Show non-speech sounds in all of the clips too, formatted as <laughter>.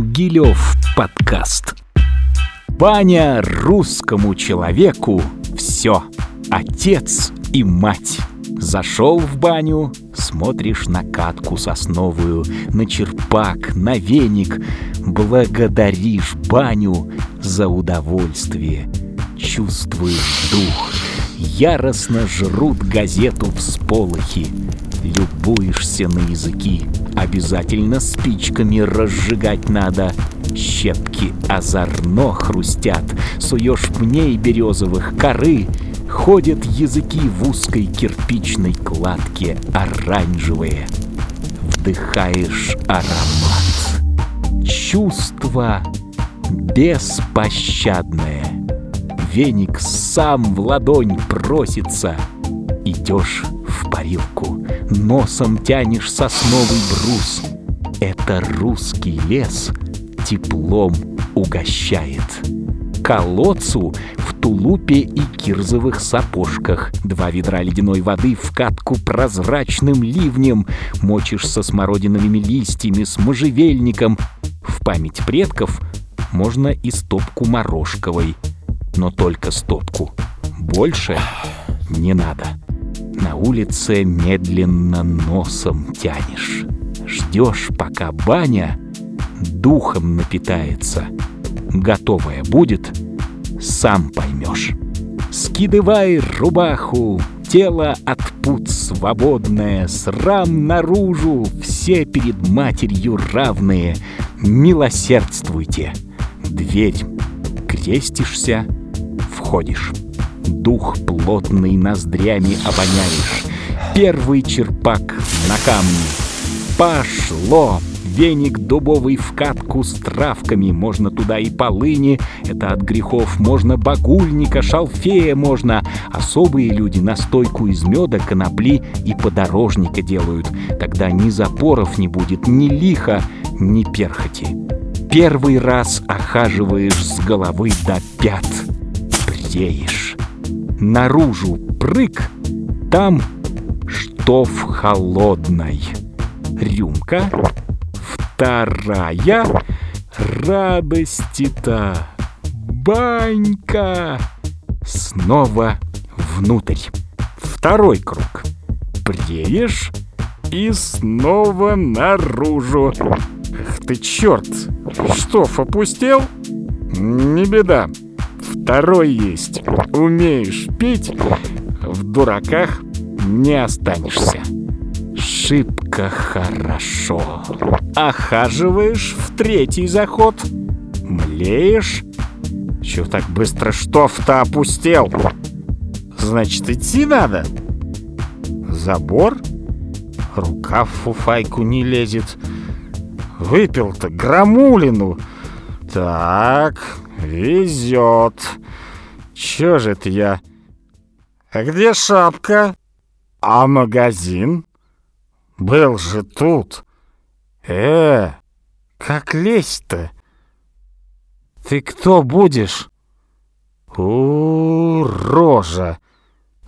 Гилев подкаст. Баня русскому человеку все. Отец и мать. Зашел в баню, смотришь на катку сосновую, на черпак, на веник, благодаришь баню за удовольствие. Чувствуешь дух, яростно жрут газету всполохи, любуешься на языки, обязательно спичками разжигать надо. Щепки озорно хрустят, суешь пней березовых коры, Ходят языки в узкой кирпичной кладке оранжевые. Вдыхаешь аромат. Чувство беспощадное. Веник сам в ладонь просится. Идешь в парилку, носом тянешь сосновый брус. Это русский лес теплом угощает. Колодцу в тулупе и кирзовых сапожках. Два ведра ледяной воды в катку прозрачным ливнем. Мочишь со смородиновыми листьями, с можжевельником. В память предков можно и стопку морожковой. Но только стопку. Больше не надо. На улице медленно носом тянешь. Ждешь, пока баня духом напитается. Готовая будет, сам поймешь. Скидывай рубаху, тело от пут свободное, срам наружу, все перед матерью равные. Милосердствуйте. Дверь крестишься, входишь. Дух плотный ноздрями обоняешь. Первый черпак на камне. Пошло! Веник дубовый в катку с травками, можно туда и полыни, это от грехов, можно багульника, шалфея можно. Особые люди настойку из меда, конопли и подорожника делают. Тогда ни запоров не будет, ни лиха, ни перхоти. Первый раз охаживаешь с головы до пят. Бреешь. Наружу прыг, там штоф холодной. Рюмка Вторая радости-то банька. Снова внутрь. Второй круг. Бреешь и снова наружу. Ах ты черт! Штоф опустел? Не беда. Второй есть. Умеешь пить, в дураках не останешься шибко хорошо. Охаживаешь в третий заход, млеешь. Чё так быстро штоф-то опустел? Значит, идти надо. Забор? Рука в фуфайку не лезет. Выпил-то грамулину. Так, везет. Чё же это я? А где шапка? А магазин? Был же тут. Э, как лезть-то? Ты кто будешь? У, рожа.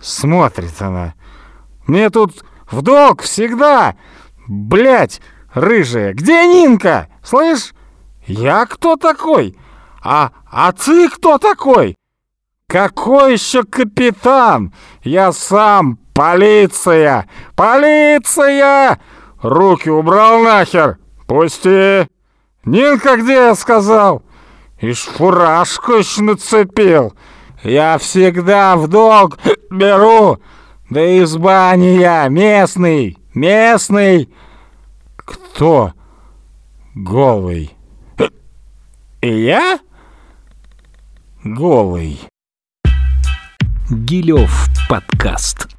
Смотрит она. Мне тут в долг всегда. Блять, рыжая. Где Нинка? Слышь? Я кто такой? А, а ты кто такой? Какой еще капитан? Я сам «Полиция! Полиция! Руки убрал нахер! Пусти! Нинка где, я сказал? И фуражку еще нацепил! Я всегда в долг <clears throat> беру! Да из бани я местный! Местный!» «Кто голый?» <clears throat> «И я?» «Голый». Гилев подкаст.